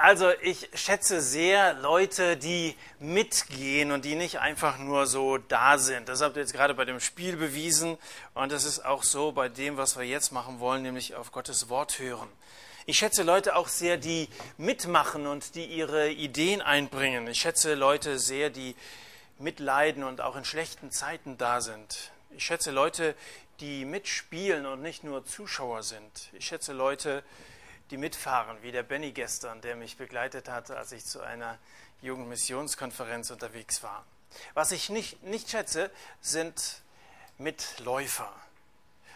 Also ich schätze sehr Leute, die mitgehen und die nicht einfach nur so da sind. Das habt ihr jetzt gerade bei dem Spiel bewiesen und das ist auch so bei dem, was wir jetzt machen wollen, nämlich auf Gottes Wort hören. Ich schätze Leute auch sehr, die mitmachen und die ihre Ideen einbringen. Ich schätze Leute sehr, die mitleiden und auch in schlechten Zeiten da sind. Ich schätze Leute, die mitspielen und nicht nur Zuschauer sind. Ich schätze Leute, die mitfahren, wie der Benny gestern, der mich begleitet hat, als ich zu einer Jugendmissionskonferenz unterwegs war. Was ich nicht, nicht schätze, sind Mitläufer.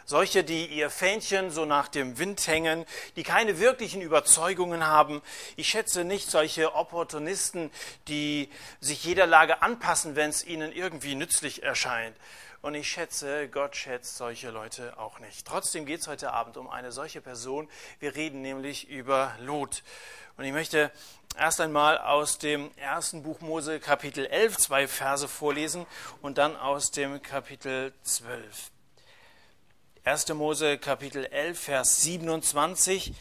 Solche, die ihr Fähnchen so nach dem Wind hängen, die keine wirklichen Überzeugungen haben. Ich schätze nicht solche Opportunisten, die sich jeder Lage anpassen, wenn es ihnen irgendwie nützlich erscheint. Und ich schätze, Gott schätzt solche Leute auch nicht. Trotzdem geht es heute Abend um eine solche Person. Wir reden nämlich über Lot. Und ich möchte erst einmal aus dem ersten Buch Mose Kapitel 11 zwei Verse vorlesen und dann aus dem Kapitel 12. 1. Mose Kapitel 11 Vers 27.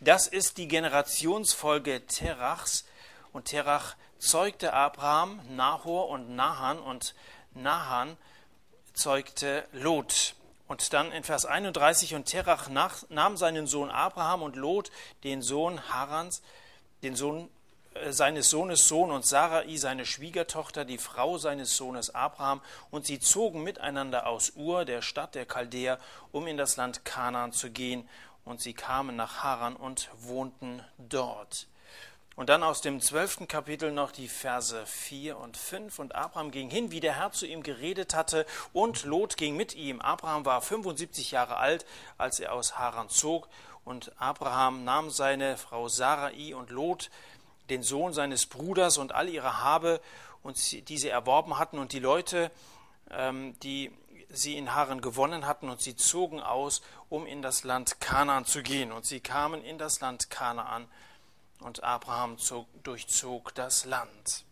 Das ist die Generationsfolge Terachs. Und Terach zeugte Abraham, Nahor und Nahan und Nahan zeugte Lot. Und dann in Vers 31, und Terach nahm seinen Sohn Abraham und Lot, den Sohn Harans, den Sohn äh, seines Sohnes Sohn und Sarai, seine Schwiegertochter, die Frau seines Sohnes Abraham, und sie zogen miteinander aus Ur, der Stadt der Chaldäer, um in das Land Kanaan zu gehen, und sie kamen nach Haran und wohnten dort. Und dann aus dem zwölften Kapitel noch die Verse 4 und 5. Und Abraham ging hin, wie der Herr zu ihm geredet hatte, und Lot ging mit ihm. Abraham war 75 Jahre alt, als er aus Haran zog. Und Abraham nahm seine Frau Sarai und Lot, den Sohn seines Bruders und all ihre Habe, und die sie erworben hatten, und die Leute, ähm, die sie in Haran gewonnen hatten, und sie zogen aus, um in das Land Kanaan zu gehen. Und sie kamen in das Land Kanaan und Abraham zog, durchzog das Land.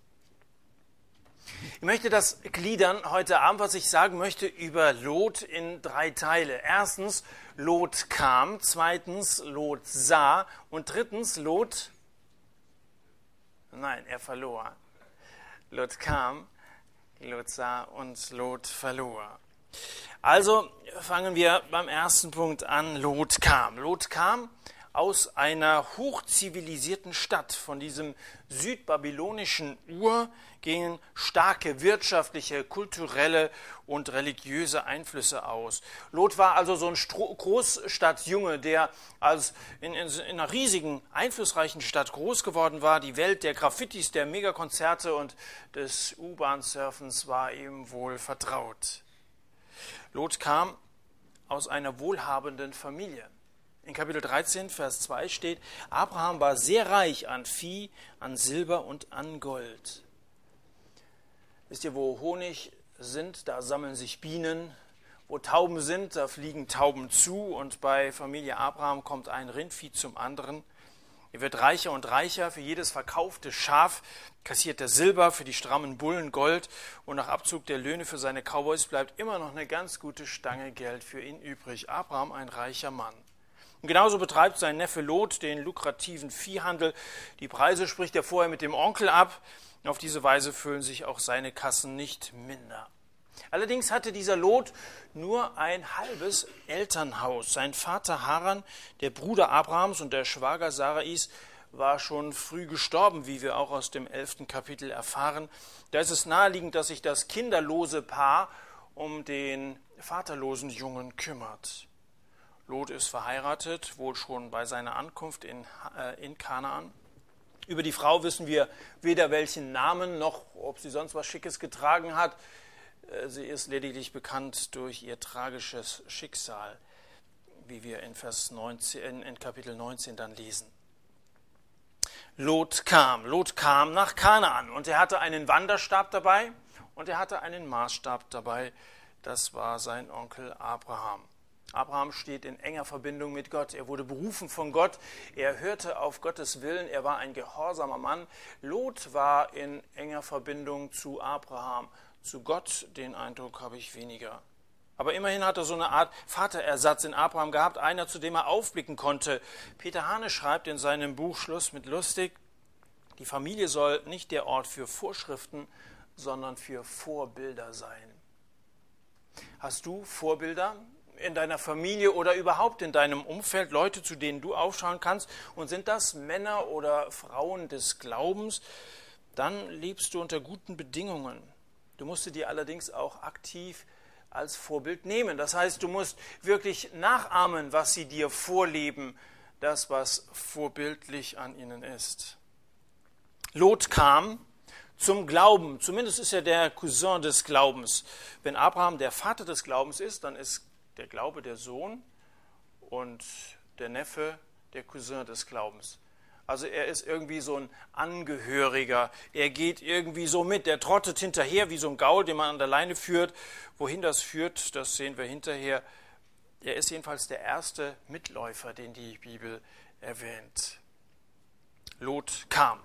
Ich möchte das gliedern heute Abend, was ich sagen möchte über Lot in drei Teile. Erstens, Lot kam. Zweitens, Lot sah. Und drittens, Lot, nein, er verlor. Lot kam, Lot sah und Lot verlor. Also fangen wir beim ersten Punkt an. Lot kam. Lot kam aus einer hochzivilisierten Stadt, von diesem südbabylonischen Ur, gingen starke wirtschaftliche, kulturelle und religiöse Einflüsse aus. Lot war also so ein Großstadtjunge, der als in, in, in, einer riesigen, einflussreichen Stadt groß geworden war. Die Welt der Graffitis, der Megakonzerte und des U-Bahn-Surfens war ihm wohl vertraut. Lot kam aus einer wohlhabenden Familie. In Kapitel 13, Vers 2 steht, Abraham war sehr reich an Vieh, an Silber und an Gold. Wisst ihr, wo Honig sind, da sammeln sich Bienen. Wo Tauben sind, da fliegen Tauben zu. Und bei Familie Abraham kommt ein Rindvieh zum anderen. Er wird reicher und reicher. Für jedes verkaufte Schaf kassiert er Silber, für die strammen Bullen Gold. Und nach Abzug der Löhne für seine Cowboys bleibt immer noch eine ganz gute Stange Geld für ihn übrig. Abraham ein reicher Mann. Und genauso betreibt sein Neffe Lot den lukrativen Viehhandel. Die Preise spricht er vorher mit dem Onkel ab. Auf diese Weise füllen sich auch seine Kassen nicht minder. Allerdings hatte dieser Lot nur ein halbes Elternhaus. Sein Vater Haran, der Bruder Abrahams und der Schwager Sarais, war schon früh gestorben, wie wir auch aus dem elften Kapitel erfahren. Da ist es naheliegend, dass sich das kinderlose Paar um den vaterlosen Jungen kümmert. Lot ist verheiratet, wohl schon bei seiner Ankunft in, äh, in Kanaan. Über die Frau wissen wir weder welchen Namen noch, ob sie sonst was Schickes getragen hat. Äh, sie ist lediglich bekannt durch ihr tragisches Schicksal, wie wir in, Vers 19, in Kapitel 19 dann lesen. Lot kam. Lot kam nach Kanaan und er hatte einen Wanderstab dabei und er hatte einen Maßstab dabei. Das war sein Onkel Abraham. Abraham steht in enger Verbindung mit Gott. Er wurde berufen von Gott. Er hörte auf Gottes Willen. Er war ein gehorsamer Mann. Lot war in enger Verbindung zu Abraham. Zu Gott, den Eindruck habe ich weniger. Aber immerhin hat er so eine Art Vaterersatz in Abraham gehabt, einer, zu dem er aufblicken konnte. Peter Hane schreibt in seinem Buch Schluss mit Lustig, Die Familie soll nicht der Ort für Vorschriften, sondern für Vorbilder sein. Hast du Vorbilder in deiner Familie oder überhaupt in deinem Umfeld, Leute, zu denen du aufschauen kannst? Und sind das Männer oder Frauen des Glaubens? Dann lebst du unter guten Bedingungen. Du musst sie dir allerdings auch aktiv als Vorbild nehmen. Das heißt, du musst wirklich nachahmen, was sie dir vorleben, das, was vorbildlich an ihnen ist. Lot kam zum Glauben. Zumindest ist er der Cousin des Glaubens. Wenn Abraham der Vater des Glaubens ist, dann ist der Glaube der Sohn und der Neffe der Cousin des Glaubens. Also er ist irgendwie so ein Angehöriger. Er geht irgendwie so mit. Der trottet hinterher wie so ein Gaul, den man an der Leine führt. Wohin das führt, das sehen wir hinterher. Er ist jedenfalls der erste Mitläufer, den die Bibel erwähnt. Lot kam.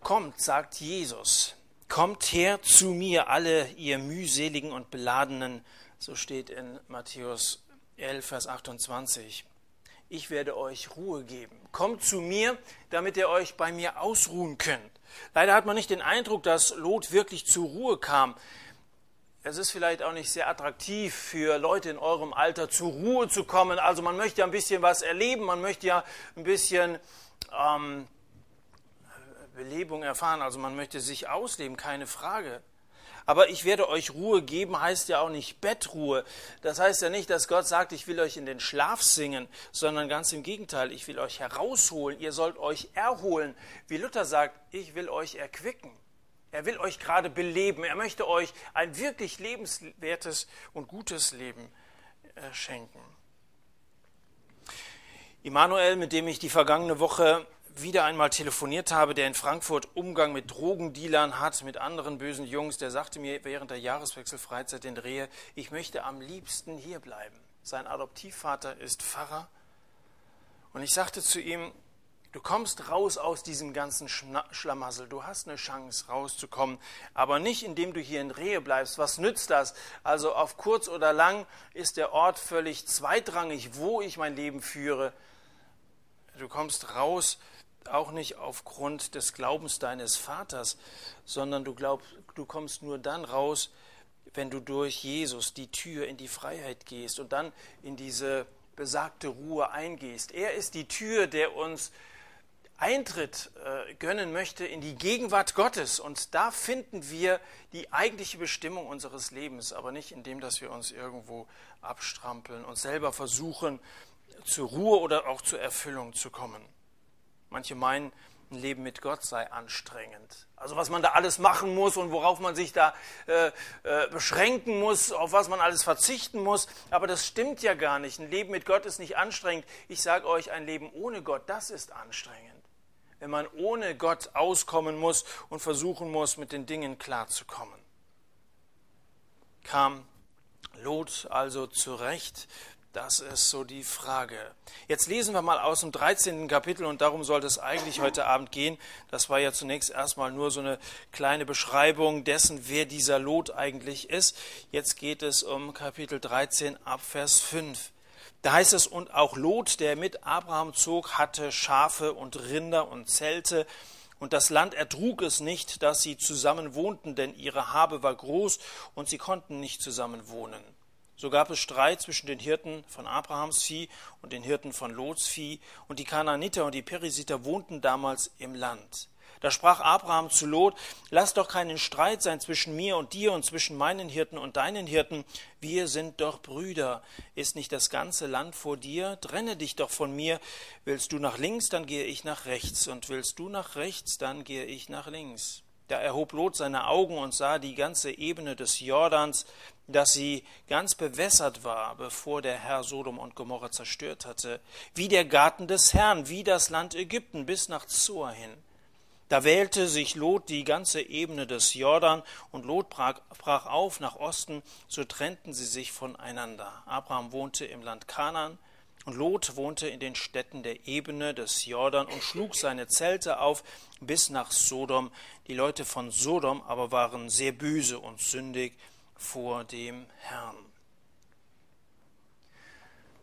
Kommt, sagt Jesus, kommt her zu mir, alle ihr mühseligen und beladenen, so steht in Matthäus 11, Vers 28. Ich werde euch Ruhe geben. Kommt zu mir, damit ihr euch bei mir ausruhen könnt. Leider hat man nicht den Eindruck, dass Lot wirklich zur Ruhe kam. Es ist vielleicht auch nicht sehr attraktiv für Leute in eurem Alter zur Ruhe zu kommen. Also man möchte ja ein bisschen was erleben, man möchte ja ein bisschen ähm, Belebung erfahren, also man möchte sich ausleben, keine Frage. Aber ich werde euch Ruhe geben, heißt ja auch nicht Bettruhe. Das heißt ja nicht, dass Gott sagt, ich will euch in den Schlaf singen, sondern ganz im Gegenteil, ich will euch herausholen, ihr sollt euch erholen. Wie Luther sagt, ich will euch erquicken. Er will euch gerade beleben. Er möchte euch ein wirklich lebenswertes und gutes Leben äh, schenken. Immanuel, mit dem ich die vergangene Woche wieder einmal telefoniert habe, der in Frankfurt Umgang mit Drogendealern hat, mit anderen bösen Jungs, der sagte mir während der Jahreswechselfreizeit in Rehe, ich möchte am liebsten hier bleiben. Sein Adoptivvater ist Pfarrer. Und ich sagte zu ihm, du kommst raus aus diesem ganzen Schlamassel, du hast eine Chance rauszukommen, aber nicht indem du hier in Rehe bleibst. Was nützt das? Also auf kurz oder lang ist der Ort völlig zweitrangig, wo ich mein Leben führe. Du kommst raus auch nicht aufgrund des Glaubens deines Vaters, sondern du glaubst, du kommst nur dann raus, wenn du durch Jesus die Tür in die Freiheit gehst und dann in diese besagte Ruhe eingehst. Er ist die Tür, der uns Eintritt äh, gönnen möchte in die Gegenwart Gottes. Und da finden wir die eigentliche Bestimmung unseres Lebens, aber nicht indem, dass wir uns irgendwo abstrampeln und selber versuchen, zur Ruhe oder auch zur Erfüllung zu kommen. Manche meinen, ein Leben mit Gott sei anstrengend. Also was man da alles machen muss und worauf man sich da äh, äh, beschränken muss, auf was man alles verzichten muss. Aber das stimmt ja gar nicht. Ein Leben mit Gott ist nicht anstrengend. Ich sage euch, ein Leben ohne Gott, das ist anstrengend. Wenn man ohne Gott auskommen muss und versuchen muss, mit den Dingen klarzukommen. Kam Lot also zurecht das ist so die Frage. Jetzt lesen wir mal aus dem 13. Kapitel und darum sollte es eigentlich heute Abend gehen. Das war ja zunächst erstmal nur so eine kleine Beschreibung dessen, wer dieser Lot eigentlich ist. Jetzt geht es um Kapitel 13 ab Vers 5. Da heißt es, und auch Lot, der mit Abraham zog, hatte Schafe und Rinder und Zelte. Und das Land ertrug es nicht, dass sie zusammen wohnten, denn ihre Habe war groß und sie konnten nicht zusammen wohnen. So gab es Streit zwischen den Hirten von Abrahams Vieh und den Hirten von Lots Vieh, und die Kanaaniter und die Perisiter wohnten damals im Land. Da sprach Abraham zu Lot, lass doch keinen Streit sein zwischen mir und dir und zwischen meinen Hirten und deinen Hirten. Wir sind doch Brüder. Ist nicht das ganze Land vor dir? Trenne dich doch von mir. Willst du nach links, dann gehe ich nach rechts. Und willst du nach rechts, dann gehe ich nach links. Da erhob Lot seine Augen und sah die ganze Ebene des Jordans, dass sie ganz bewässert war, bevor der Herr Sodom und Gomorra zerstört hatte, wie der Garten des Herrn, wie das Land Ägypten bis nach Zoar hin. Da wählte sich Lot die ganze Ebene des Jordan, und Lot brach, auf nach Osten, so trennten sie sich voneinander. Abraham wohnte im Land Kanaan, und Lot wohnte in den Städten der Ebene des Jordan und schlug seine Zelte auf bis nach Sodom. Die Leute von Sodom aber waren sehr böse und sündig vor dem Herrn.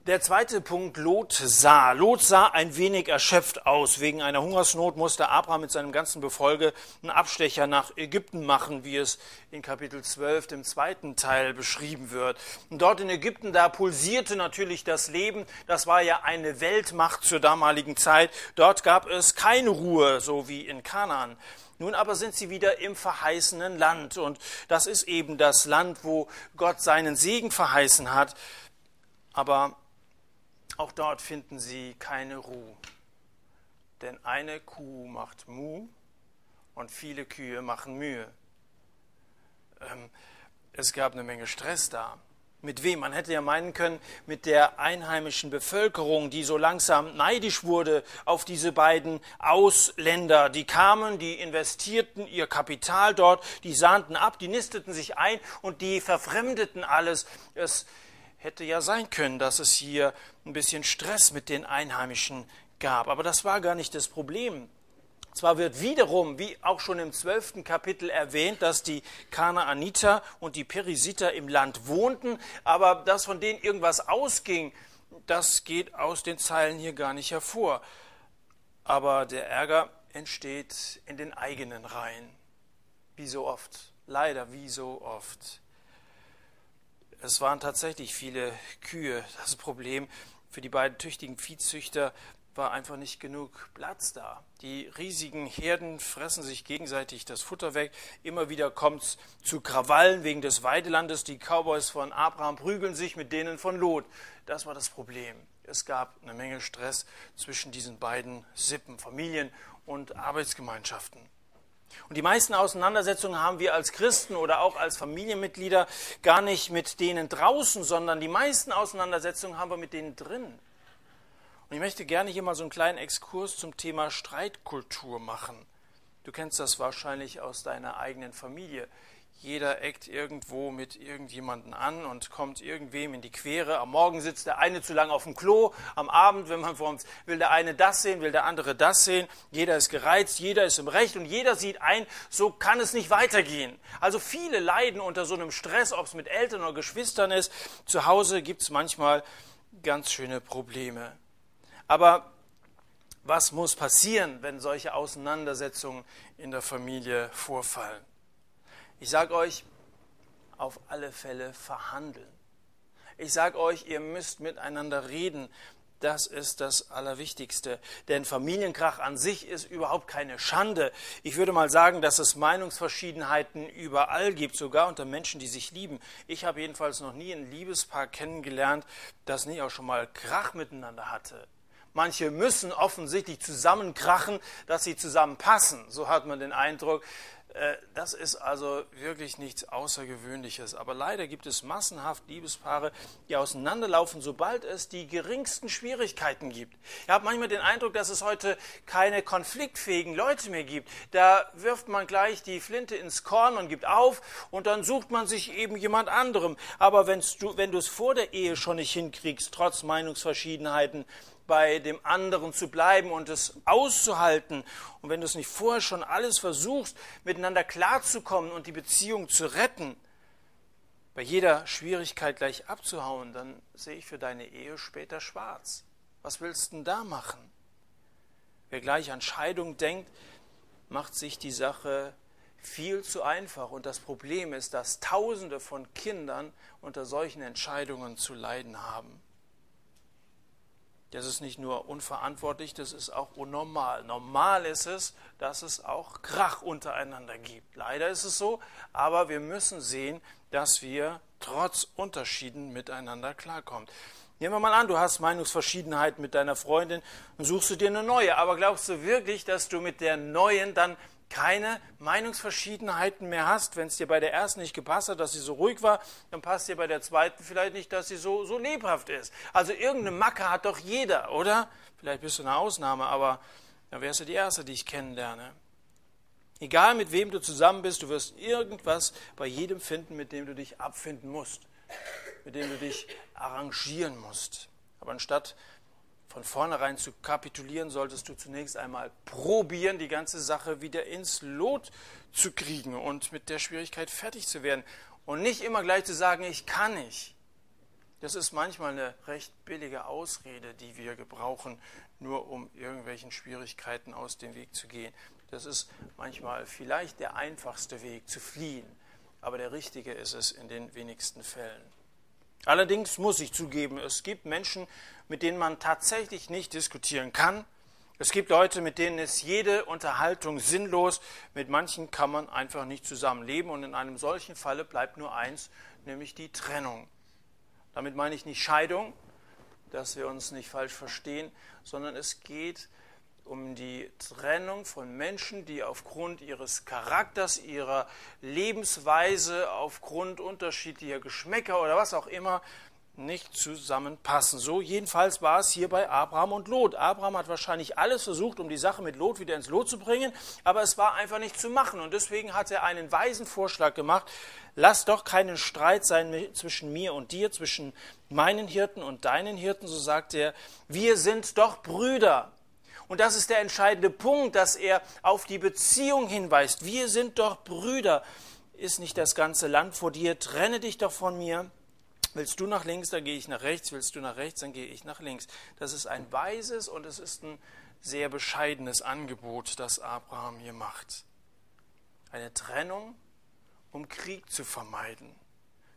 Der zweite Punkt, Lot sah. Lot sah ein wenig erschöpft aus. Wegen einer Hungersnot musste Abraham mit seinem ganzen Befolge einen Abstecher nach Ägypten machen, wie es in Kapitel 12, dem zweiten Teil, beschrieben wird. Und dort in Ägypten, da pulsierte natürlich das Leben. Das war ja eine Weltmacht zur damaligen Zeit. Dort gab es keine Ruhe, so wie in Kanaan. Nun aber sind sie wieder im verheißenen Land. Und das ist eben das Land, wo Gott seinen Segen verheißen hat. Aber auch dort finden sie keine Ruhe. Denn eine Kuh macht Mu und viele Kühe machen Mühe. Ähm, es gab eine Menge Stress da. Mit wem? Man hätte ja meinen können, mit der einheimischen Bevölkerung, die so langsam neidisch wurde auf diese beiden Ausländer. Die kamen, die investierten ihr Kapital dort, die sahnten ab, die nisteten sich ein und die verfremdeten alles. Es hätte ja sein können, dass es hier ein bisschen Stress mit den Einheimischen gab. Aber das war gar nicht das Problem. Zwar wird wiederum, wie auch schon im zwölften Kapitel erwähnt, dass die Kanaaniter und die Perisiter im Land wohnten, aber dass von denen irgendwas ausging, das geht aus den Zeilen hier gar nicht hervor. Aber der Ärger entsteht in den eigenen Reihen. Wie so oft. Leider wie so oft. Es waren tatsächlich viele Kühe. Das Problem für die beiden tüchtigen Viehzüchter war einfach nicht genug Platz da. Die riesigen Herden fressen sich gegenseitig das Futter weg. Immer wieder kommt es zu Krawallen wegen des Weidelandes. Die Cowboys von Abraham prügeln sich mit denen von Lot. Das war das Problem. Es gab eine Menge Stress zwischen diesen beiden Sippen, Familien und Arbeitsgemeinschaften. Und die meisten Auseinandersetzungen haben wir als Christen oder auch als Familienmitglieder gar nicht mit denen draußen, sondern die meisten Auseinandersetzungen haben wir mit denen drin. Und ich möchte gerne hier mal so einen kleinen Exkurs zum Thema Streitkultur machen. Du kennst das wahrscheinlich aus deiner eigenen Familie. Jeder eckt irgendwo mit irgendjemanden an und kommt irgendwem in die Quere. Am Morgen sitzt der eine zu lange auf dem Klo. Am Abend, wenn man vorm, will der eine das sehen, will der andere das sehen. Jeder ist gereizt, jeder ist im Recht und jeder sieht ein, so kann es nicht weitergehen. Also viele leiden unter so einem Stress, ob es mit Eltern oder Geschwistern ist. Zu Hause gibt es manchmal ganz schöne Probleme. Aber was muss passieren, wenn solche Auseinandersetzungen in der Familie vorfallen? Ich sage euch, auf alle Fälle verhandeln. Ich sage euch, ihr müsst miteinander reden. Das ist das Allerwichtigste. Denn Familienkrach an sich ist überhaupt keine Schande. Ich würde mal sagen, dass es Meinungsverschiedenheiten überall gibt, sogar unter Menschen, die sich lieben. Ich habe jedenfalls noch nie ein Liebespaar kennengelernt, das nicht auch schon mal Krach miteinander hatte. Manche müssen offensichtlich zusammenkrachen, dass sie zusammenpassen. So hat man den Eindruck. Äh, das ist also wirklich nichts Außergewöhnliches. Aber leider gibt es massenhaft Liebespaare, die auseinanderlaufen, sobald es die geringsten Schwierigkeiten gibt. Ich habe manchmal den Eindruck, dass es heute keine konfliktfähigen Leute mehr gibt. Da wirft man gleich die Flinte ins Korn und gibt auf und dann sucht man sich eben jemand anderem. Aber du, wenn du es vor der Ehe schon nicht hinkriegst, trotz Meinungsverschiedenheiten, bei dem anderen zu bleiben und es auszuhalten. Und wenn du es nicht vorher schon alles versuchst, miteinander klarzukommen und die Beziehung zu retten, bei jeder Schwierigkeit gleich abzuhauen, dann sehe ich für deine Ehe später schwarz. Was willst du denn da machen? Wer gleich an Scheidung denkt, macht sich die Sache viel zu einfach. Und das Problem ist, dass Tausende von Kindern unter solchen Entscheidungen zu leiden haben. Das ist nicht nur unverantwortlich, das ist auch unnormal. Normal ist es, dass es auch Krach untereinander gibt. Leider ist es so, aber wir müssen sehen, dass wir trotz Unterschieden miteinander klarkommen. Nehmen wir mal an, du hast Meinungsverschiedenheit mit deiner Freundin und suchst du dir eine neue. Aber glaubst du wirklich, dass du mit der neuen dann keine Meinungsverschiedenheiten mehr hast. Wenn es dir bei der ersten nicht gepasst hat, dass sie so ruhig war, dann passt dir bei der zweiten vielleicht nicht, dass sie so, so lebhaft ist. Also irgendeine Macke hat doch jeder, oder? Vielleicht bist du eine Ausnahme, aber dann wärst du die Erste, die ich kennenlerne. Egal mit wem du zusammen bist, du wirst irgendwas bei jedem finden, mit dem du dich abfinden musst, mit dem du dich arrangieren musst. Aber anstatt von vornherein zu kapitulieren, solltest du zunächst einmal probieren, die ganze Sache wieder ins Lot zu kriegen und mit der Schwierigkeit fertig zu werden. Und nicht immer gleich zu sagen, ich kann nicht. Das ist manchmal eine recht billige Ausrede, die wir gebrauchen, nur um irgendwelchen Schwierigkeiten aus dem Weg zu gehen. Das ist manchmal vielleicht der einfachste Weg zu fliehen, aber der richtige ist es in den wenigsten Fällen. Allerdings muss ich zugeben, es gibt Menschen, mit denen man tatsächlich nicht diskutieren kann. Es gibt Leute, mit denen ist jede Unterhaltung sinnlos. Mit manchen kann man einfach nicht zusammenleben. Und in einem solchen Falle bleibt nur eins, nämlich die Trennung. Damit meine ich nicht Scheidung, dass wir uns nicht falsch verstehen, sondern es geht die Trennung von Menschen, die aufgrund ihres Charakters, ihrer Lebensweise, aufgrund unterschiedlicher Geschmäcker oder was auch immer nicht zusammenpassen. So jedenfalls war es hier bei Abraham und Lot. Abraham hat wahrscheinlich alles versucht, um die Sache mit Lot wieder ins Lot zu bringen, aber es war einfach nicht zu machen. Und deswegen hat er einen weisen Vorschlag gemacht. Lass doch keinen Streit sein zwischen mir und dir, zwischen meinen Hirten und deinen Hirten, so sagt er. Wir sind doch Brüder. Und das ist der entscheidende Punkt, dass er auf die Beziehung hinweist. Wir sind doch Brüder. Ist nicht das ganze Land vor dir? Trenne dich doch von mir. Willst du nach links, dann gehe ich nach rechts. Willst du nach rechts, dann gehe ich nach links. Das ist ein weises und es ist ein sehr bescheidenes Angebot, das Abraham hier macht. Eine Trennung, um Krieg zu vermeiden.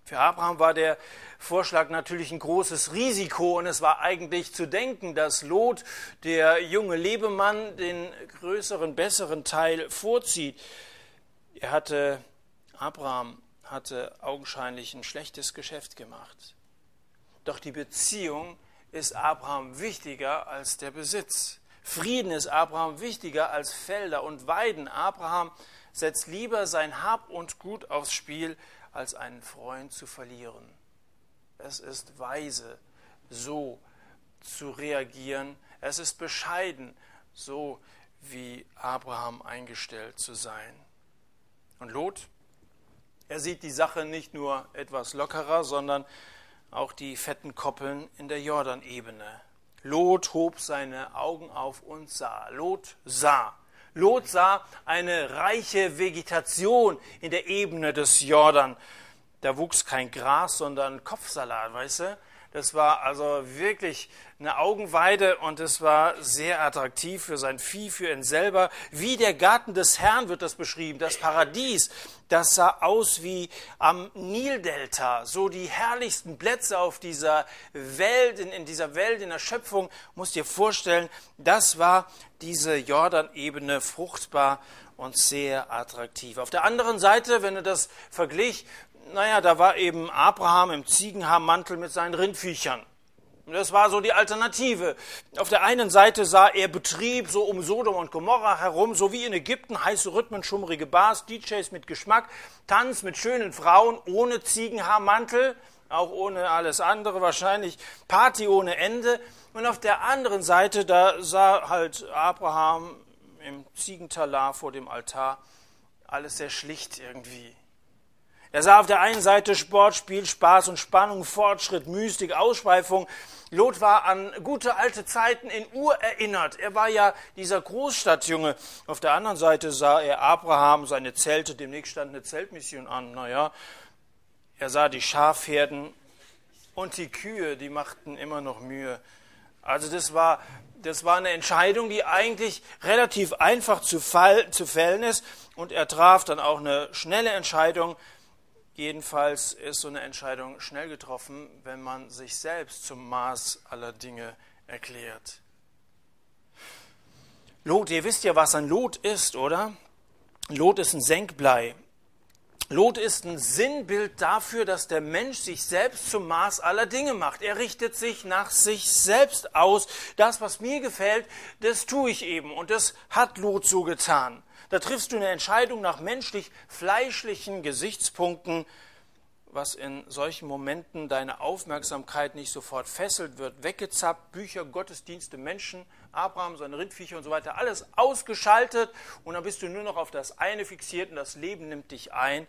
Für Abraham war der Vorschlag natürlich ein großes Risiko und es war eigentlich zu denken, dass Lot, der junge Lebemann, den größeren, besseren Teil vorzieht. Er hatte, Abraham hatte augenscheinlich ein schlechtes Geschäft gemacht. Doch die Beziehung ist Abraham wichtiger als der Besitz. Frieden ist Abraham wichtiger als Felder und Weiden. Abraham setzt lieber sein Hab und Gut aufs Spiel, als einen Freund zu verlieren. Es ist weise, so zu reagieren. Es ist bescheiden, so wie Abraham eingestellt zu sein. Und Lot, er sieht die Sache nicht nur etwas lockerer, sondern auch die fetten Koppeln in der Jordanebene. Lot hob seine Augen auf und sah. Lot sah. Lot sah eine reiche Vegetation in der Ebene des Jordan. Da wuchs kein Gras, sondern Kopfsalat, weißt du? Das war also wirklich eine Augenweide und es war sehr attraktiv für sein Vieh, für ihn selber. Wie der Garten des Herrn wird das beschrieben, das Paradies. Das sah aus wie am Nildelta. So die herrlichsten Plätze auf dieser Welt, in, in dieser Welt, in der Schöpfung. Musst dir vorstellen, das war diese Jordanebene fruchtbar und sehr attraktiv. Auf der anderen Seite, wenn du das verglich naja, da war eben Abraham im Ziegenhaarmantel mit seinen Rindviechern. Das war so die Alternative. Auf der einen Seite sah er Betrieb so um Sodom und Gomorra herum, so wie in Ägypten, heiße Rhythmen, schummrige Bars, DJs mit Geschmack, Tanz mit schönen Frauen, ohne Ziegenhaarmantel, auch ohne alles andere wahrscheinlich, Party ohne Ende. Und auf der anderen Seite, da sah halt Abraham im Ziegentalar vor dem Altar alles sehr schlicht irgendwie. Er sah auf der einen Seite Sport, Spiel, Spaß und Spannung, Fortschritt, Mystik, Ausschweifung. Lot war an gute alte Zeiten in Ur erinnert. Er war ja dieser Großstadtjunge. Auf der anderen Seite sah er Abraham, seine Zelte, demnächst stand eine Zeltmission an. Naja, er sah die Schafherden und die Kühe, die machten immer noch Mühe. Also das war, das war eine Entscheidung, die eigentlich relativ einfach zu, fall, zu fällen ist. Und er traf dann auch eine schnelle Entscheidung, Jedenfalls ist so eine Entscheidung schnell getroffen, wenn man sich selbst zum Maß aller Dinge erklärt. Lot, ihr wisst ja, was ein Lot ist, oder? Lot ist ein Senkblei. Lot ist ein Sinnbild dafür, dass der Mensch sich selbst zum Maß aller Dinge macht. Er richtet sich nach sich selbst aus. Das, was mir gefällt, das tue ich eben. Und das hat Lot so getan. Da triffst du eine Entscheidung nach menschlich fleischlichen Gesichtspunkten, was in solchen Momenten deine Aufmerksamkeit nicht sofort fesselt, wird weggezappt, Bücher, Gottesdienste, Menschen, Abraham, seine Rindviecher und so weiter, alles ausgeschaltet und dann bist du nur noch auf das eine fixiert und das Leben nimmt dich ein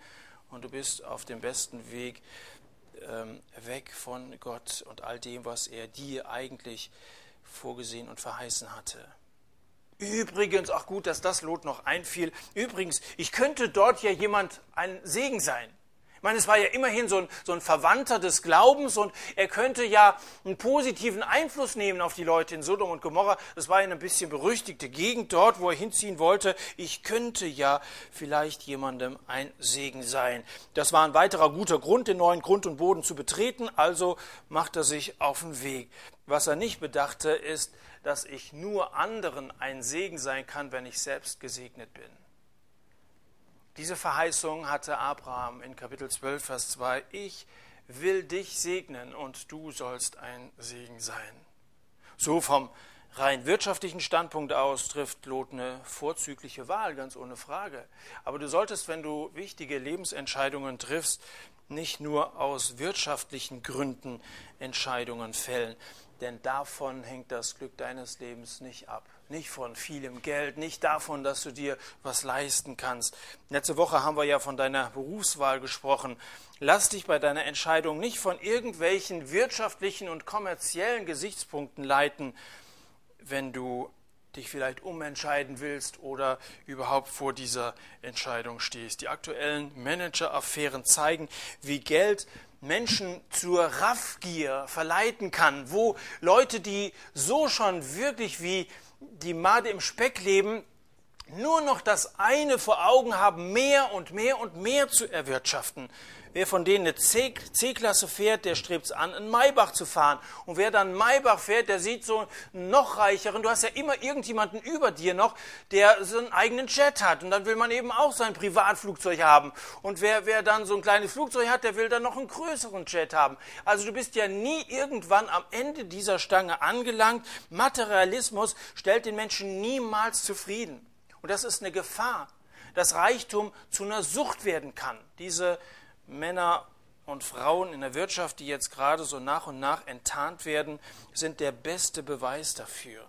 und du bist auf dem besten Weg ähm, weg von Gott und all dem, was er dir eigentlich vorgesehen und verheißen hatte. Übrigens, ach gut, dass das Lot noch einfiel. Übrigens, ich könnte dort ja jemand ein Segen sein. Ich meine, es war ja immerhin so ein, so ein Verwandter des Glaubens und er könnte ja einen positiven Einfluss nehmen auf die Leute in Sodom und Gomorra. Das war ja eine bisschen berüchtigte Gegend dort, wo er hinziehen wollte. Ich könnte ja vielleicht jemandem ein Segen sein. Das war ein weiterer guter Grund, den neuen Grund und Boden zu betreten. Also macht er sich auf den Weg. Was er nicht bedachte, ist, dass ich nur anderen ein Segen sein kann, wenn ich selbst gesegnet bin. Diese Verheißung hatte Abraham in Kapitel 12, Vers 2. Ich will dich segnen und du sollst ein Segen sein. So vom rein wirtschaftlichen Standpunkt aus trifft Lot eine vorzügliche Wahl, ganz ohne Frage. Aber du solltest, wenn du wichtige Lebensentscheidungen triffst, nicht nur aus wirtschaftlichen Gründen Entscheidungen fällen denn davon hängt das Glück deines Lebens nicht ab. Nicht von vielem Geld, nicht davon, dass du dir was leisten kannst. Letzte Woche haben wir ja von deiner Berufswahl gesprochen. Lass dich bei deiner Entscheidung nicht von irgendwelchen wirtschaftlichen und kommerziellen Gesichtspunkten leiten, wenn du dich vielleicht umentscheiden willst oder überhaupt vor dieser Entscheidung stehst. Die aktuellen Manager-Affären zeigen, wie Geld Menschen zur Raffgier verleiten kann, wo Leute, die so schon wirklich wie die Made im Speck leben, nur noch das eine vor Augen haben, mehr und mehr und mehr zu erwirtschaften. Wer von denen eine C-Klasse fährt, der strebt es an, einen Maybach zu fahren. Und wer dann Maybach fährt, der sieht so einen noch reicheren. Du hast ja immer irgendjemanden über dir noch, der so einen eigenen Jet hat. Und dann will man eben auch sein Privatflugzeug haben. Und wer, wer dann so ein kleines Flugzeug hat, der will dann noch einen größeren Jet haben. Also du bist ja nie irgendwann am Ende dieser Stange angelangt. Materialismus stellt den Menschen niemals zufrieden. Und das ist eine Gefahr, dass Reichtum zu einer Sucht werden kann. Diese Männer und Frauen in der Wirtschaft, die jetzt gerade so nach und nach enttarnt werden, sind der beste Beweis dafür.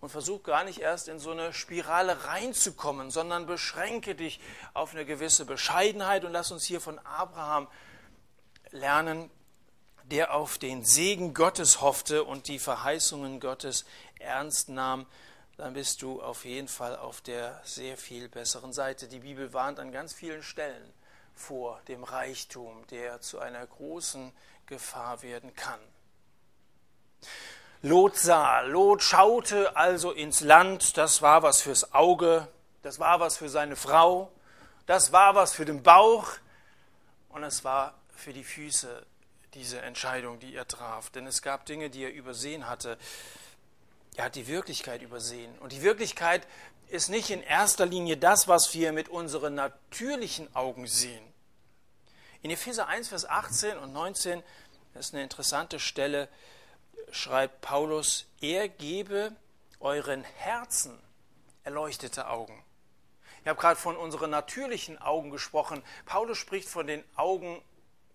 Und versuch gar nicht erst in so eine Spirale reinzukommen, sondern beschränke dich auf eine gewisse Bescheidenheit und lass uns hier von Abraham lernen, der auf den Segen Gottes hoffte und die Verheißungen Gottes ernst nahm, dann bist du auf jeden Fall auf der sehr viel besseren Seite. Die Bibel warnt an ganz vielen Stellen vor dem Reichtum, der zu einer großen Gefahr werden kann. Lot sah, Lot schaute also ins Land, das war was fürs Auge, das war was für seine Frau, das war was für den Bauch und es war für die Füße diese Entscheidung, die er traf. Denn es gab Dinge, die er übersehen hatte. Er hat die Wirklichkeit übersehen. Und die Wirklichkeit ist nicht in erster Linie das, was wir mit unseren natürlichen Augen sehen. In Epheser 1, Vers 18 und 19, das ist eine interessante Stelle, schreibt Paulus, er gebe euren Herzen erleuchtete Augen. Ich habe gerade von unseren natürlichen Augen gesprochen. Paulus spricht von den Augen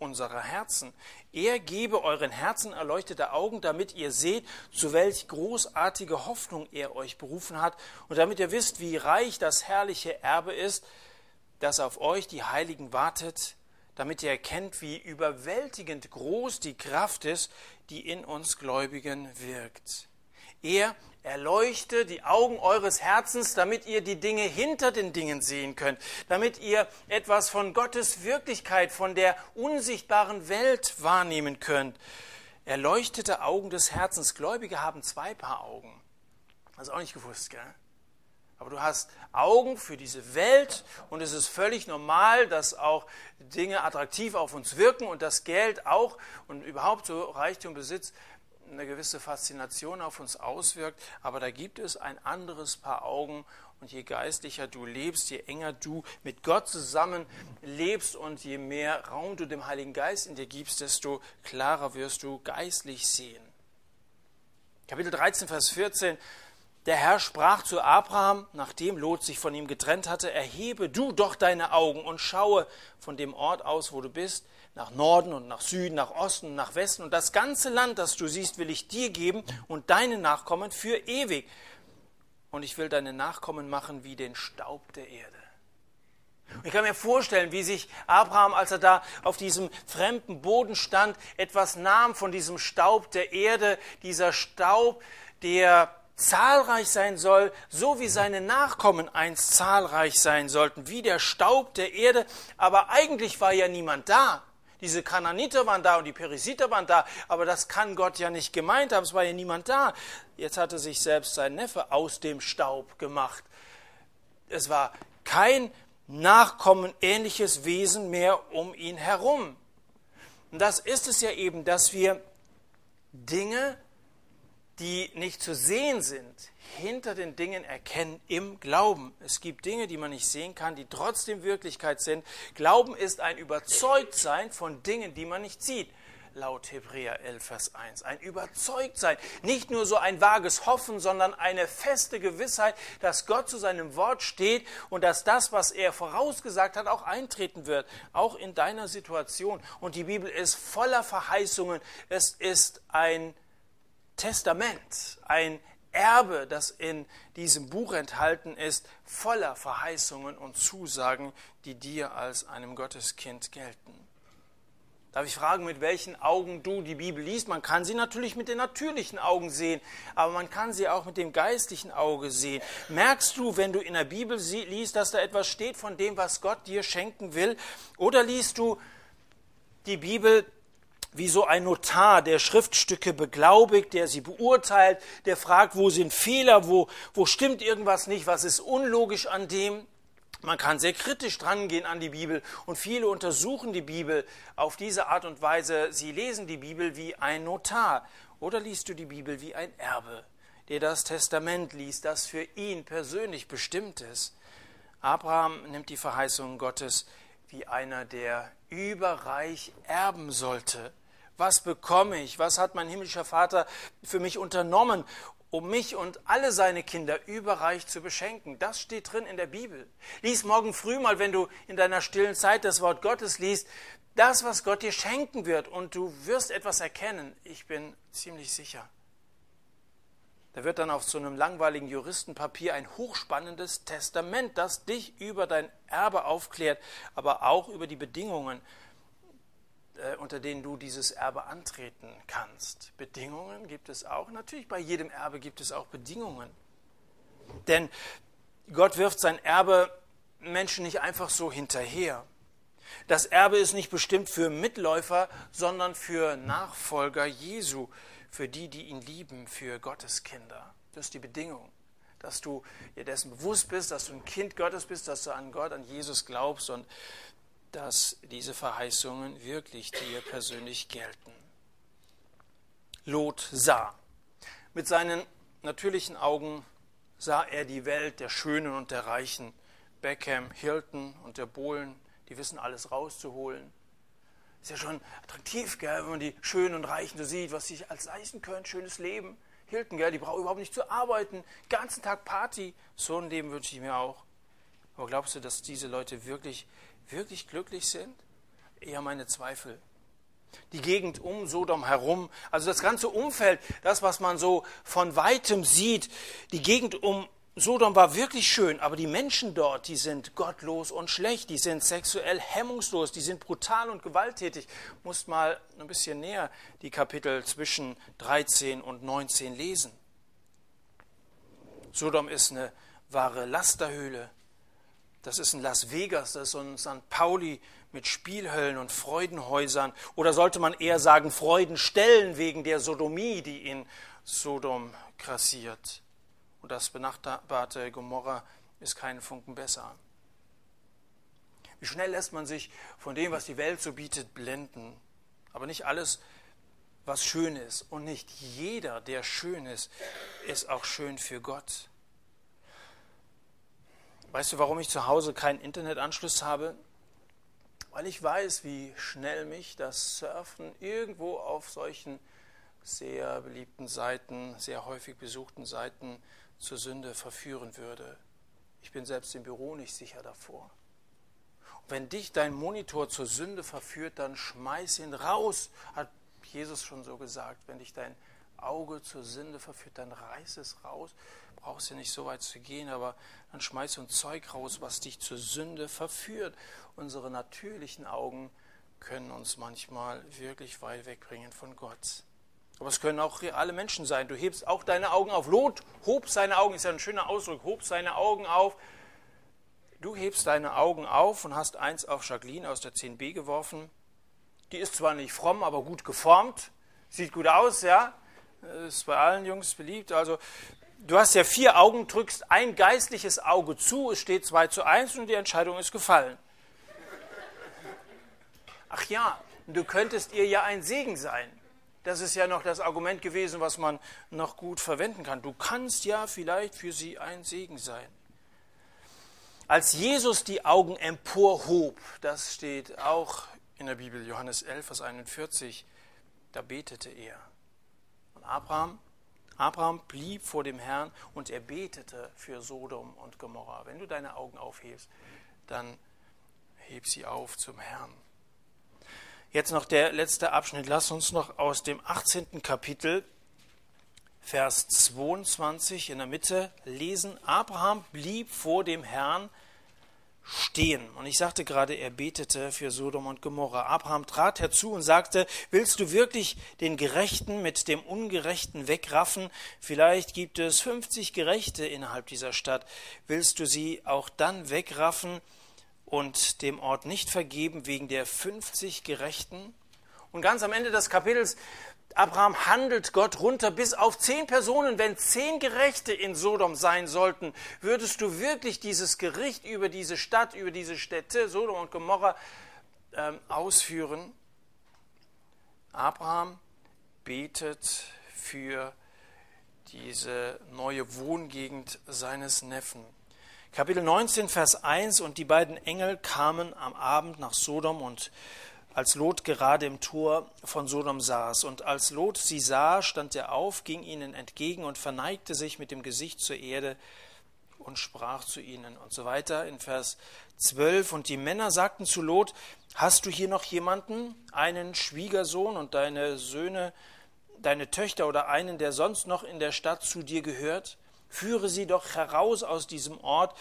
unserer Herzen. Er gebe euren Herzen erleuchtete Augen, damit ihr seht, zu welch großartige Hoffnung er euch berufen hat und damit ihr wisst, wie reich das herrliche Erbe ist, das auf euch, die Heiligen, wartet, damit ihr erkennt, wie überwältigend groß die Kraft ist, die in uns Gläubigen wirkt. Er erleuchte die Augen eures Herzens, damit ihr die Dinge hinter den Dingen sehen könnt, damit ihr etwas von Gottes Wirklichkeit, von der unsichtbaren Welt wahrnehmen könnt. Erleuchtete Augen des Herzens. Gläubige haben zwei Paar Augen. Hast du auch nicht gewusst, gell? Aber du hast Augen für diese Welt und es ist völlig normal, dass auch Dinge attraktiv auf uns wirken und das Geld auch und überhaupt so Reichtum, Besitz eine gewisse Faszination auf uns auswirkt, aber da gibt es ein anderes Paar Augen und je geistlicher du lebst, je enger du mit Gott zusammen lebst und je mehr Raum du dem Heiligen Geist in dir gibst, desto klarer wirst du geistlich sehen. Kapitel 13, Vers 14. Der Herr sprach zu Abraham, nachdem Lot sich von ihm getrennt hatte, erhebe du doch deine Augen und schaue von dem Ort aus, wo du bist, nach Norden und nach Süden, nach Osten und nach Westen. Und das ganze Land, das du siehst, will ich dir geben und deine Nachkommen für ewig. Und ich will deine Nachkommen machen wie den Staub der Erde. Ich kann mir vorstellen, wie sich Abraham, als er da auf diesem fremden Boden stand, etwas nahm von diesem Staub der Erde, dieser Staub, der zahlreich sein soll, so wie seine Nachkommen einst zahlreich sein sollten, wie der Staub der Erde. Aber eigentlich war ja niemand da. Diese Kananiter waren da und die Perisiter waren da, aber das kann Gott ja nicht gemeint haben, es war ja niemand da. Jetzt hatte sich selbst sein Neffe aus dem Staub gemacht. Es war kein Nachkommen ähnliches Wesen mehr um ihn herum. Und das ist es ja eben, dass wir Dinge, die nicht zu sehen sind, hinter den Dingen erkennen im Glauben. Es gibt Dinge, die man nicht sehen kann, die trotzdem Wirklichkeit sind. Glauben ist ein Überzeugtsein von Dingen, die man nicht sieht. Laut Hebräer 11, Vers 1. Ein Überzeugtsein. Nicht nur so ein vages Hoffen, sondern eine feste Gewissheit, dass Gott zu seinem Wort steht und dass das, was er vorausgesagt hat, auch eintreten wird. Auch in deiner Situation. Und die Bibel ist voller Verheißungen. Es ist ein Testament, ein Erbe, das in diesem Buch enthalten ist, voller Verheißungen und Zusagen, die dir als einem Gotteskind gelten. Darf ich fragen, mit welchen Augen du die Bibel liest? Man kann sie natürlich mit den natürlichen Augen sehen, aber man kann sie auch mit dem geistlichen Auge sehen. Merkst du, wenn du in der Bibel liest, dass da etwas steht von dem, was Gott dir schenken will? Oder liest du die Bibel wie so ein Notar, der Schriftstücke beglaubigt, der sie beurteilt, der fragt, wo sind Fehler, wo, wo stimmt irgendwas nicht, was ist unlogisch an dem. Man kann sehr kritisch drangehen an die Bibel und viele untersuchen die Bibel auf diese Art und Weise. Sie lesen die Bibel wie ein Notar oder liest du die Bibel wie ein Erbe, der das Testament liest, das für ihn persönlich bestimmt ist. Abraham nimmt die Verheißungen Gottes wie einer, der überreich erben sollte. Was bekomme ich? Was hat mein himmlischer Vater für mich unternommen, um mich und alle seine Kinder überreich zu beschenken? Das steht drin in der Bibel. Lies morgen früh mal, wenn du in deiner stillen Zeit das Wort Gottes liest, das, was Gott dir schenken wird, und du wirst etwas erkennen. Ich bin ziemlich sicher. Da wird dann auf so einem langweiligen Juristenpapier ein hochspannendes Testament, das dich über dein Erbe aufklärt, aber auch über die Bedingungen, unter denen du dieses Erbe antreten kannst. Bedingungen gibt es auch. Natürlich, bei jedem Erbe gibt es auch Bedingungen. Denn Gott wirft sein Erbe Menschen nicht einfach so hinterher. Das Erbe ist nicht bestimmt für Mitläufer, sondern für Nachfolger Jesu, für die, die ihn lieben, für Gottes Kinder. Das ist die Bedingung, dass du dir dessen bewusst bist, dass du ein Kind Gottes bist, dass du an Gott, an Jesus glaubst und dass diese Verheißungen wirklich dir persönlich gelten. Lot sah. Mit seinen natürlichen Augen sah er die Welt der Schönen und der Reichen. Beckham, Hilton und der Bohlen, die wissen alles rauszuholen. Ist ja schon attraktiv, gell, wenn man die Schönen und Reichen so sieht, was sie als leisten können, schönes Leben. Hilton, gell, die brauchen überhaupt nicht zu arbeiten, ganzen Tag Party. So ein Leben wünsche ich mir auch. Aber glaubst du, dass diese Leute wirklich wirklich glücklich sind? Eher meine Zweifel. Die Gegend um Sodom herum, also das ganze Umfeld, das, was man so von weitem sieht, die Gegend um Sodom war wirklich schön, aber die Menschen dort, die sind gottlos und schlecht, die sind sexuell hemmungslos, die sind brutal und gewalttätig. Muss mal ein bisschen näher die Kapitel zwischen 13 und 19 lesen. Sodom ist eine wahre Lasterhöhle. Das ist ein Las Vegas, das ist so ein St. Pauli mit Spielhöllen und Freudenhäusern. Oder sollte man eher sagen Freudenstellen wegen der Sodomie, die in Sodom grassiert. Und das benachbarte Gomorra ist keinen Funken besser. Wie schnell lässt man sich von dem, was die Welt so bietet, blenden. Aber nicht alles, was schön ist. Und nicht jeder, der schön ist, ist auch schön für Gott. Weißt du, warum ich zu Hause keinen Internetanschluss habe? Weil ich weiß, wie schnell mich das Surfen irgendwo auf solchen sehr beliebten Seiten, sehr häufig besuchten Seiten zur Sünde verführen würde. Ich bin selbst im Büro nicht sicher davor. Und wenn dich dein Monitor zur Sünde verführt, dann schmeiß ihn raus, hat Jesus schon so gesagt. Wenn dich dein Auge zur Sünde verführt, dann reiß es raus brauchst ja nicht so weit zu gehen, aber dann schmeiß so ein Zeug raus, was dich zur Sünde verführt. Unsere natürlichen Augen können uns manchmal wirklich weit wegbringen von Gott. Aber es können auch reale Menschen sein. Du hebst auch deine Augen auf. Lot hob seine Augen, ist ja ein schöner Ausdruck, hob seine Augen auf. Du hebst deine Augen auf und hast eins auf Jacqueline aus der 10b geworfen. Die ist zwar nicht fromm, aber gut geformt. Sieht gut aus, ja. Ist bei allen Jungs beliebt. Also, du hast ja vier Augen, drückst ein geistliches Auge zu, es steht 2 zu 1 und die Entscheidung ist gefallen. Ach ja, du könntest ihr ja ein Segen sein. Das ist ja noch das Argument gewesen, was man noch gut verwenden kann. Du kannst ja vielleicht für sie ein Segen sein. Als Jesus die Augen emporhob, das steht auch in der Bibel, Johannes 11, Vers 41, da betete er. Und Abraham, Abraham blieb vor dem Herrn und er betete für Sodom und Gomorra. Wenn du deine Augen aufhebst, dann heb sie auf zum Herrn. Jetzt noch der letzte Abschnitt. Lass uns noch aus dem 18. Kapitel, Vers 22 in der Mitte lesen. Abraham blieb vor dem Herrn stehen. Und ich sagte gerade, er betete für Sodom und Gomorra. Abraham trat herzu und sagte, willst du wirklich den Gerechten mit dem Ungerechten wegraffen? Vielleicht gibt es 50 Gerechte innerhalb dieser Stadt. Willst du sie auch dann wegraffen, und dem Ort nicht vergeben wegen der 50 Gerechten. Und ganz am Ende des Kapitels, Abraham handelt Gott runter bis auf zehn Personen. Wenn zehn Gerechte in Sodom sein sollten, würdest du wirklich dieses Gericht über diese Stadt, über diese Städte, Sodom und Gomorra, äh, ausführen? Abraham betet für diese neue Wohngegend seines Neffen. Kapitel 19, Vers 1 und die beiden Engel kamen am Abend nach Sodom und als Lot gerade im Tor von Sodom saß. Und als Lot sie sah, stand er auf, ging ihnen entgegen und verneigte sich mit dem Gesicht zur Erde und sprach zu ihnen und so weiter in Vers 12. Und die Männer sagten zu Lot, hast du hier noch jemanden, einen Schwiegersohn und deine Söhne, deine Töchter oder einen, der sonst noch in der Stadt zu dir gehört? Führe sie doch heraus aus diesem Ort,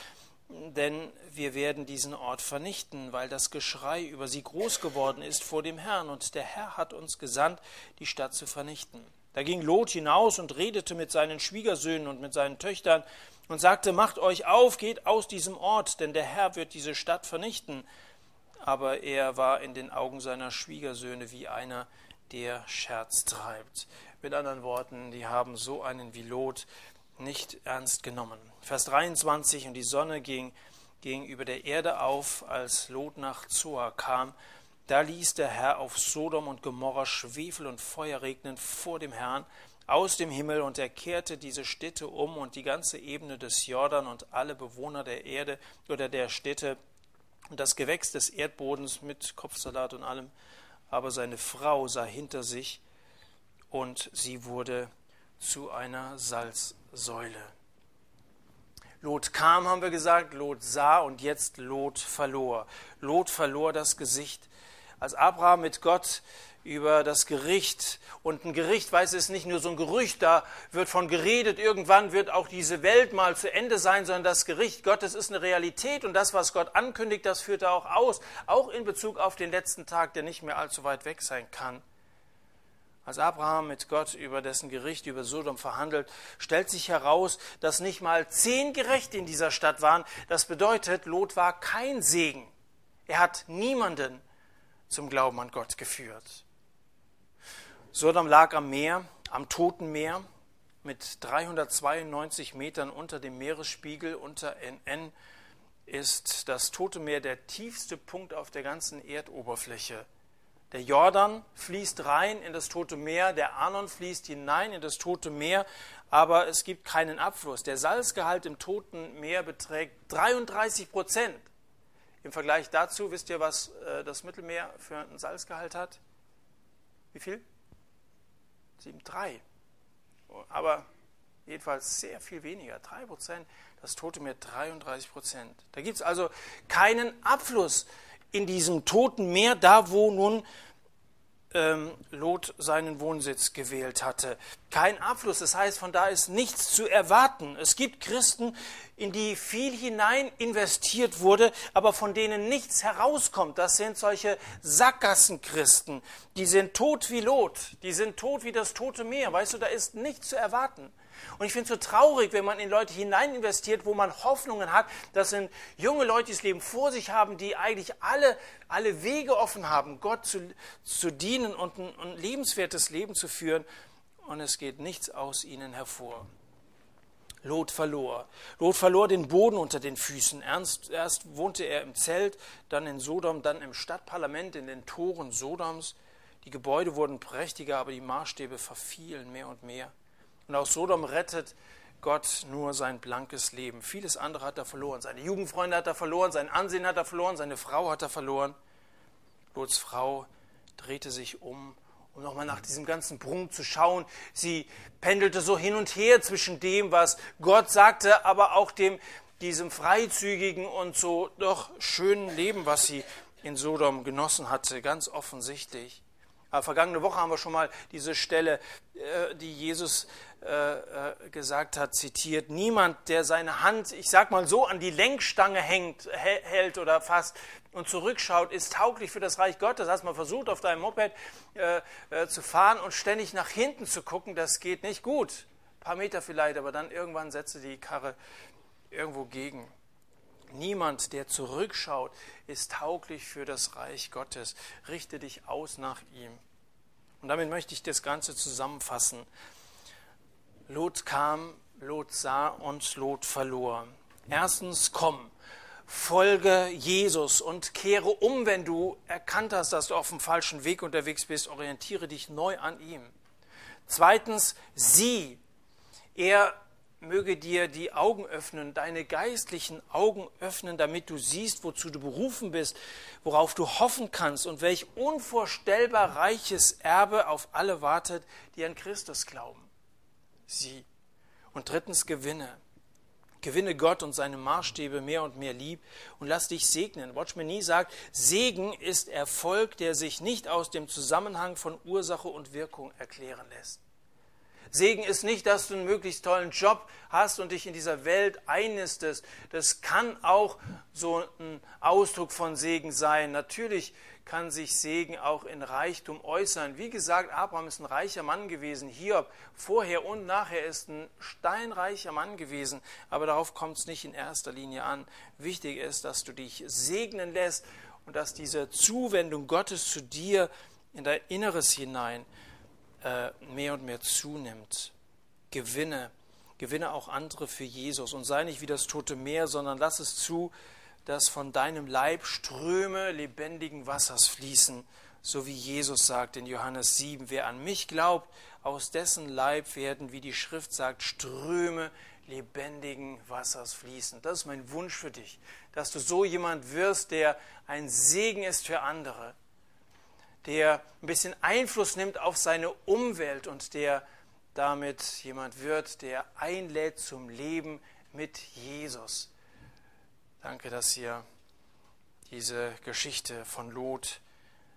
denn wir werden diesen Ort vernichten, weil das Geschrei über sie groß geworden ist vor dem Herrn, und der Herr hat uns gesandt, die Stadt zu vernichten. Da ging Lot hinaus und redete mit seinen Schwiegersöhnen und mit seinen Töchtern und sagte, Macht euch auf, geht aus diesem Ort, denn der Herr wird diese Stadt vernichten. Aber er war in den Augen seiner Schwiegersöhne wie einer, der Scherz treibt. Mit anderen Worten, die haben so einen wie Lot, nicht ernst genommen. Vers 23, und die Sonne ging, ging über der Erde auf, als Lot nach Zoar kam. Da ließ der Herr auf Sodom und Gomorra Schwefel und Feuer regnen vor dem Herrn aus dem Himmel, und er kehrte diese Städte um und die ganze Ebene des Jordan und alle Bewohner der Erde oder der Städte und das Gewächs des Erdbodens mit Kopfsalat und allem. Aber seine Frau sah hinter sich, und sie wurde zu einer Salzsäule. Lot kam, haben wir gesagt, Lot sah und jetzt Lot verlor. Lot verlor das Gesicht. Als Abraham mit Gott über das Gericht und ein Gericht, weiß es nicht nur so ein Gerücht, da wird von geredet, irgendwann wird auch diese Welt mal zu Ende sein, sondern das Gericht Gottes ist eine Realität und das, was Gott ankündigt, das führt er auch aus, auch in Bezug auf den letzten Tag, der nicht mehr allzu weit weg sein kann. Als Abraham mit Gott über dessen Gericht über Sodom verhandelt, stellt sich heraus, dass nicht mal zehn Gerechte in dieser Stadt waren. Das bedeutet, Lot war kein Segen. Er hat niemanden zum Glauben an Gott geführt. Sodom lag am Meer, am Toten Meer, mit 392 Metern unter dem Meeresspiegel, unter NN, ist das Tote Meer der tiefste Punkt auf der ganzen Erdoberfläche. Der Jordan fließt rein in das Tote Meer, der Arnon fließt hinein in das Tote Meer, aber es gibt keinen Abfluss. Der Salzgehalt im Toten Meer beträgt 33 Prozent. Im Vergleich dazu, wisst ihr, was äh, das Mittelmeer für einen Salzgehalt hat? Wie viel? 7,3. Aber jedenfalls sehr viel weniger. 3 Prozent, das Tote Meer 33 Prozent. Da gibt es also keinen Abfluss in diesem toten Meer, da wo nun ähm, Lot seinen Wohnsitz gewählt hatte. Kein Abfluss, das heißt, von da ist nichts zu erwarten. Es gibt Christen, in die viel hinein investiert wurde, aber von denen nichts herauskommt. Das sind solche Sackgassenchristen. Die sind tot wie Lot, die sind tot wie das tote Meer. Weißt du, da ist nichts zu erwarten. Und ich finde es so traurig, wenn man in Leute hinein investiert, wo man Hoffnungen hat. Das sind junge Leute, die das Leben vor sich haben, die eigentlich alle, alle Wege offen haben, Gott zu, zu dienen und ein, ein lebenswertes Leben zu führen. Und es geht nichts aus ihnen hervor. Lot verlor. Lot verlor den Boden unter den Füßen. Erst, erst wohnte er im Zelt, dann in Sodom, dann im Stadtparlament, in den Toren Sodoms. Die Gebäude wurden prächtiger, aber die Maßstäbe verfielen mehr und mehr. Und aus Sodom rettet Gott nur sein blankes Leben. Vieles andere hat er verloren. Seine Jugendfreunde hat er verloren, sein Ansehen hat er verloren, seine Frau hat er verloren. Lots Frau drehte sich um, um nochmal nach diesem ganzen Prunk zu schauen. Sie pendelte so hin und her zwischen dem, was Gott sagte, aber auch dem, diesem freizügigen und so doch schönen Leben, was sie in Sodom genossen hatte, ganz offensichtlich. Aber vergangene Woche haben wir schon mal diese Stelle, äh, die Jesus gesagt hat, zitiert, niemand, der seine Hand, ich sag mal so, an die Lenkstange hängt, hält oder fasst und zurückschaut, ist tauglich für das Reich Gottes. Heißt, man versucht auf deinem Moped äh, äh, zu fahren und ständig nach hinten zu gucken, das geht nicht gut. Ein paar Meter vielleicht, aber dann irgendwann setze die Karre irgendwo gegen. Niemand, der zurückschaut, ist tauglich für das Reich Gottes. Richte dich aus nach ihm. Und damit möchte ich das Ganze zusammenfassen. Lot kam, Lot sah und Lot verlor. Erstens, komm, folge Jesus und kehre um, wenn du erkannt hast, dass du auf dem falschen Weg unterwegs bist, orientiere dich neu an ihm. Zweitens, sieh, er möge dir die Augen öffnen, deine geistlichen Augen öffnen, damit du siehst, wozu du berufen bist, worauf du hoffen kannst und welch unvorstellbar reiches Erbe auf alle wartet, die an Christus glauben sie. Und drittens gewinne. Gewinne Gott und seine Maßstäbe mehr und mehr lieb und lass dich segnen. Watchman Nee sagt, Segen ist Erfolg, der sich nicht aus dem Zusammenhang von Ursache und Wirkung erklären lässt. Segen ist nicht, dass du einen möglichst tollen Job hast und dich in dieser Welt einnistest. Das kann auch so ein Ausdruck von Segen sein. Natürlich kann sich Segen auch in Reichtum äußern. Wie gesagt, Abraham ist ein reicher Mann gewesen. Hiob vorher und nachher ist ein steinreicher Mann gewesen. Aber darauf kommt es nicht in erster Linie an. Wichtig ist, dass du dich segnen lässt und dass diese Zuwendung Gottes zu dir in dein Inneres hinein mehr und mehr zunimmt. Gewinne, gewinne auch andere für Jesus und sei nicht wie das tote Meer, sondern lass es zu, dass von deinem Leib Ströme lebendigen Wassers fließen, so wie Jesus sagt in Johannes 7, wer an mich glaubt, aus dessen Leib werden, wie die Schrift sagt, Ströme lebendigen Wassers fließen. Das ist mein Wunsch für dich, dass du so jemand wirst, der ein Segen ist für andere, der ein bisschen Einfluss nimmt auf seine Umwelt und der damit jemand wird, der einlädt zum Leben mit Jesus. Danke, dass ihr diese Geschichte von Lot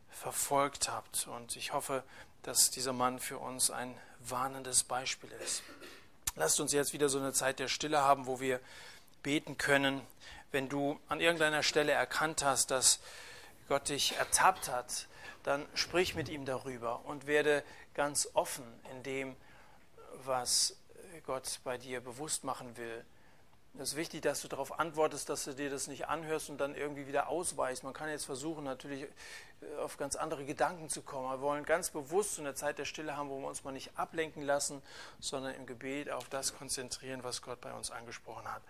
verfolgt habt. Und ich hoffe, dass dieser Mann für uns ein warnendes Beispiel ist. Lasst uns jetzt wieder so eine Zeit der Stille haben, wo wir beten können. Wenn du an irgendeiner Stelle erkannt hast, dass Gott dich ertappt hat, dann sprich mit ihm darüber und werde ganz offen in dem, was Gott bei dir bewusst machen will. Es ist wichtig, dass du darauf antwortest, dass du dir das nicht anhörst und dann irgendwie wieder ausweichst. Man kann jetzt versuchen, natürlich äh, auf ganz andere Gedanken zu kommen. Wir wollen ganz bewusst so eine Zeit der Stille haben, wo wir uns mal nicht ablenken lassen, sondern im Gebet auf das konzentrieren, was Gott bei uns angesprochen hat.